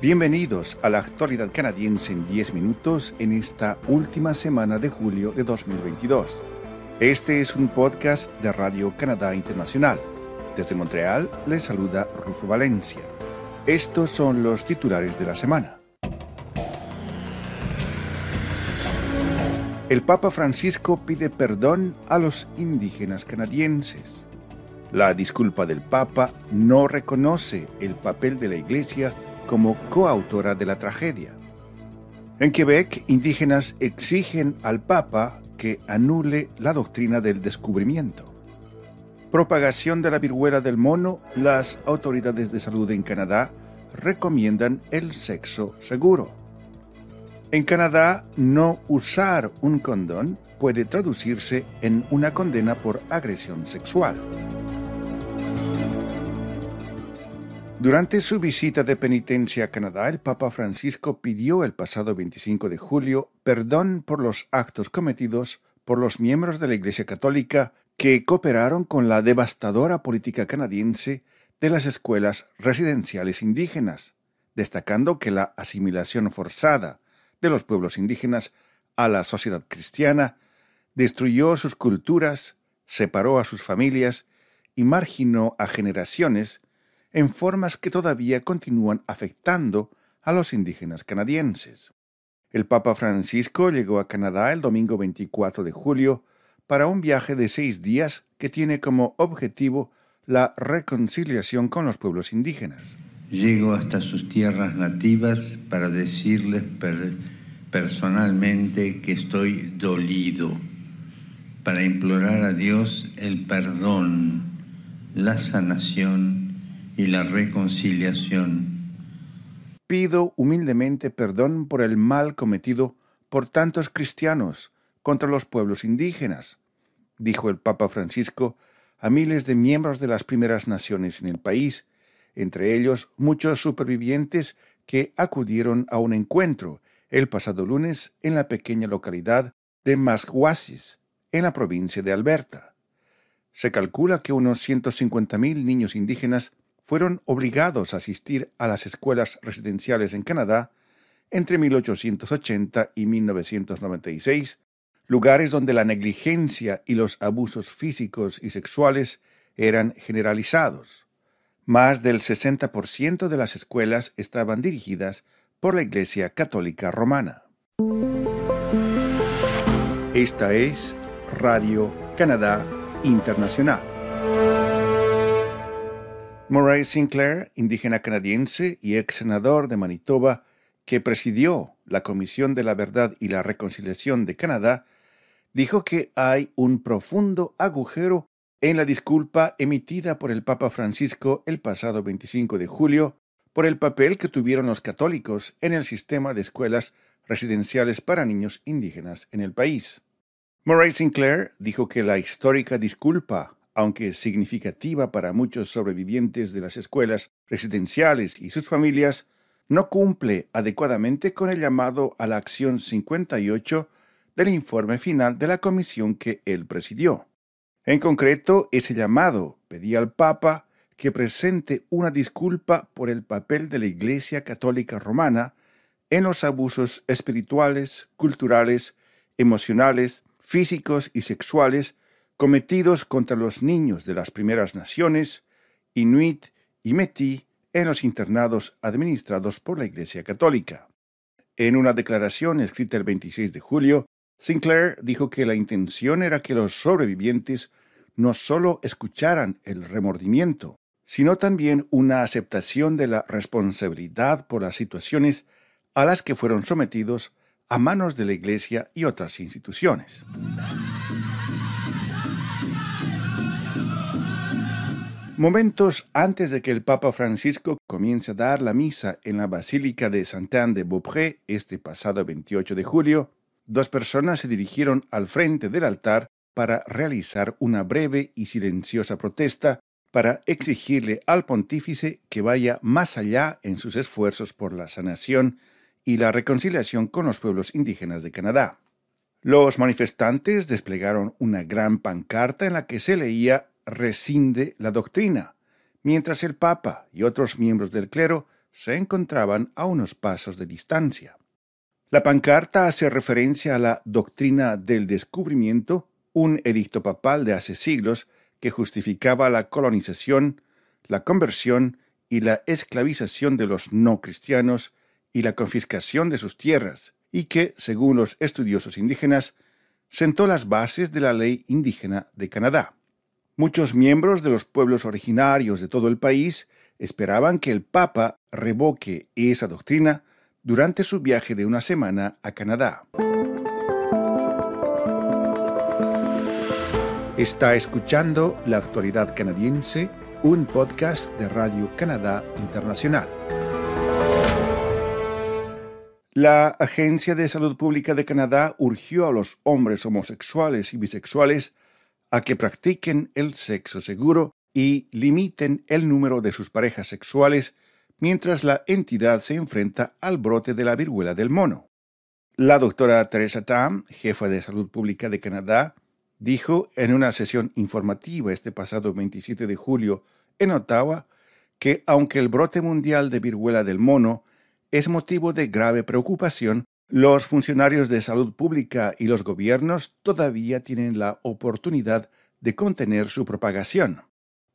Bienvenidos a la actualidad canadiense en 10 minutos en esta última semana de julio de 2022. Este es un podcast de Radio Canadá Internacional. Desde Montreal les saluda Rufo Valencia. Estos son los titulares de la semana. El Papa Francisco pide perdón a los indígenas canadienses. La disculpa del Papa no reconoce el papel de la Iglesia como coautora de la tragedia. En Quebec, indígenas exigen al Papa que anule la doctrina del descubrimiento. Propagación de la viruela del mono, las autoridades de salud en Canadá recomiendan el sexo seguro. En Canadá, no usar un condón puede traducirse en una condena por agresión sexual. Durante su visita de penitencia a Canadá, el Papa Francisco pidió el pasado 25 de julio perdón por los actos cometidos por los miembros de la Iglesia Católica que cooperaron con la devastadora política canadiense de las escuelas residenciales indígenas, destacando que la asimilación forzada de los pueblos indígenas a la sociedad cristiana destruyó sus culturas, separó a sus familias y marginó a generaciones en formas que todavía continúan afectando a los indígenas canadienses. El Papa Francisco llegó a Canadá el domingo 24 de julio para un viaje de seis días que tiene como objetivo la reconciliación con los pueblos indígenas. Llego hasta sus tierras nativas para decirles personalmente que estoy dolido, para implorar a Dios el perdón, la sanación y la reconciliación. Pido humildemente perdón por el mal cometido por tantos cristianos contra los pueblos indígenas, dijo el Papa Francisco a miles de miembros de las primeras naciones en el país, entre ellos muchos supervivientes que acudieron a un encuentro el pasado lunes en la pequeña localidad de Masquasis, en la provincia de Alberta. Se calcula que unos 150.000 niños indígenas fueron obligados a asistir a las escuelas residenciales en Canadá entre 1880 y 1996, lugares donde la negligencia y los abusos físicos y sexuales eran generalizados. Más del 60% de las escuelas estaban dirigidas por la Iglesia Católica Romana. Esta es Radio Canadá Internacional. Murray Sinclair, indígena canadiense y ex senador de Manitoba, que presidió la Comisión de la Verdad y la Reconciliación de Canadá, dijo que hay un profundo agujero en la disculpa emitida por el Papa Francisco el pasado 25 de julio por el papel que tuvieron los católicos en el sistema de escuelas residenciales para niños indígenas en el país. Murray Sinclair dijo que la histórica disculpa aunque significativa para muchos sobrevivientes de las escuelas residenciales y sus familias, no cumple adecuadamente con el llamado a la acción 58 del informe final de la comisión que él presidió. En concreto, ese llamado pedía al Papa que presente una disculpa por el papel de la Iglesia Católica Romana en los abusos espirituales, culturales, emocionales, físicos y sexuales cometidos contra los niños de las primeras naciones, Inuit y Métis, en los internados administrados por la Iglesia Católica. En una declaración escrita el 26 de julio, Sinclair dijo que la intención era que los sobrevivientes no solo escucharan el remordimiento, sino también una aceptación de la responsabilidad por las situaciones a las que fueron sometidos a manos de la Iglesia y otras instituciones. Momentos antes de que el Papa Francisco comience a dar la misa en la Basílica de Saint-Anne-de-Beaupré este pasado 28 de julio, dos personas se dirigieron al frente del altar para realizar una breve y silenciosa protesta para exigirle al pontífice que vaya más allá en sus esfuerzos por la sanación y la reconciliación con los pueblos indígenas de Canadá. Los manifestantes desplegaron una gran pancarta en la que se leía rescinde la doctrina, mientras el Papa y otros miembros del clero se encontraban a unos pasos de distancia. La pancarta hace referencia a la doctrina del descubrimiento, un edicto papal de hace siglos que justificaba la colonización, la conversión y la esclavización de los no cristianos y la confiscación de sus tierras, y que, según los estudiosos indígenas, sentó las bases de la ley indígena de Canadá. Muchos miembros de los pueblos originarios de todo el país esperaban que el Papa revoque esa doctrina durante su viaje de una semana a Canadá. Está escuchando La actualidad canadiense, un podcast de Radio Canadá Internacional. La Agencia de Salud Pública de Canadá urgió a los hombres homosexuales y bisexuales a que practiquen el sexo seguro y limiten el número de sus parejas sexuales mientras la entidad se enfrenta al brote de la viruela del mono. La doctora Teresa Tam, jefa de salud pública de Canadá, dijo en una sesión informativa este pasado 27 de julio en Ottawa que aunque el brote mundial de viruela del mono es motivo de grave preocupación, los funcionarios de salud pública y los gobiernos todavía tienen la oportunidad de contener su propagación.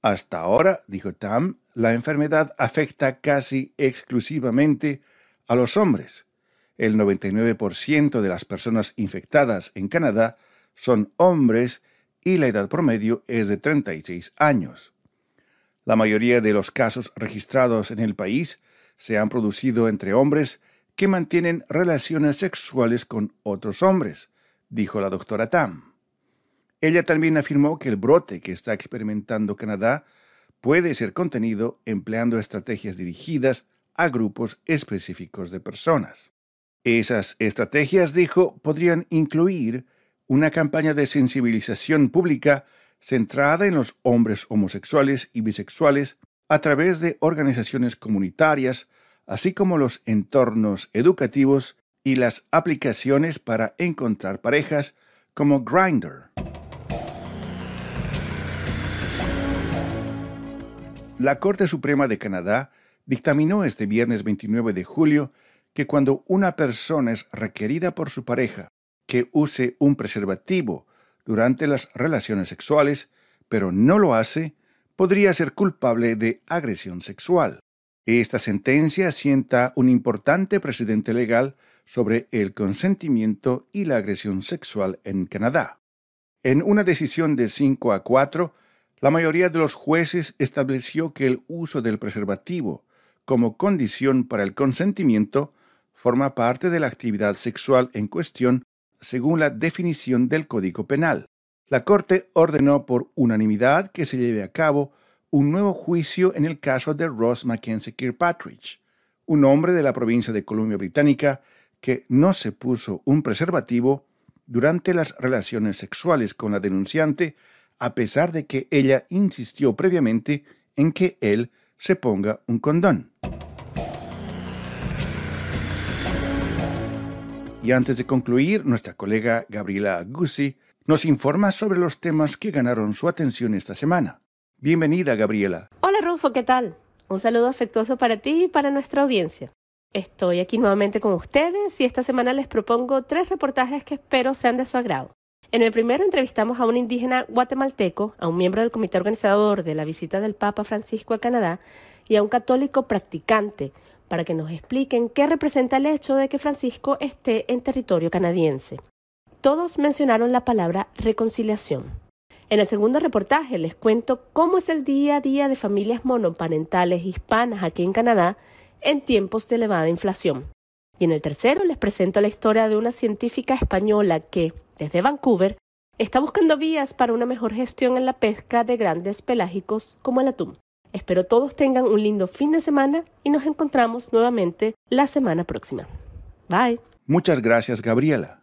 Hasta ahora, dijo Tam, la enfermedad afecta casi exclusivamente a los hombres. El 99% de las personas infectadas en Canadá son hombres y la edad promedio es de 36 años. La mayoría de los casos registrados en el país se han producido entre hombres que mantienen relaciones sexuales con otros hombres, dijo la doctora Tam. Ella también afirmó que el brote que está experimentando Canadá puede ser contenido empleando estrategias dirigidas a grupos específicos de personas. Esas estrategias, dijo, podrían incluir una campaña de sensibilización pública centrada en los hombres homosexuales y bisexuales a través de organizaciones comunitarias, así como los entornos educativos y las aplicaciones para encontrar parejas como Grindr. La Corte Suprema de Canadá dictaminó este viernes 29 de julio que cuando una persona es requerida por su pareja que use un preservativo durante las relaciones sexuales, pero no lo hace, podría ser culpable de agresión sexual. Esta sentencia sienta un importante precedente legal sobre el consentimiento y la agresión sexual en Canadá. En una decisión de 5 a 4, la mayoría de los jueces estableció que el uso del preservativo como condición para el consentimiento forma parte de la actividad sexual en cuestión según la definición del Código Penal. La Corte ordenó por unanimidad que se lleve a cabo un nuevo juicio en el caso de Ross Mackenzie Kirkpatrick, un hombre de la provincia de Columbia Británica que no se puso un preservativo durante las relaciones sexuales con la denunciante a pesar de que ella insistió previamente en que él se ponga un condón. Y antes de concluir, nuestra colega Gabriela Gussi nos informa sobre los temas que ganaron su atención esta semana. Bienvenida, Gabriela. Hola, Rufo, ¿qué tal? Un saludo afectuoso para ti y para nuestra audiencia. Estoy aquí nuevamente con ustedes y esta semana les propongo tres reportajes que espero sean de su agrado. En el primero entrevistamos a un indígena guatemalteco, a un miembro del comité organizador de la visita del Papa Francisco a Canadá y a un católico practicante para que nos expliquen qué representa el hecho de que Francisco esté en territorio canadiense. Todos mencionaron la palabra reconciliación. En el segundo reportaje les cuento cómo es el día a día de familias monoparentales hispanas aquí en Canadá en tiempos de elevada inflación. Y en el tercero les presento la historia de una científica española que, desde Vancouver, está buscando vías para una mejor gestión en la pesca de grandes pelágicos como el atún. Espero todos tengan un lindo fin de semana y nos encontramos nuevamente la semana próxima. Bye. Muchas gracias, Gabriela.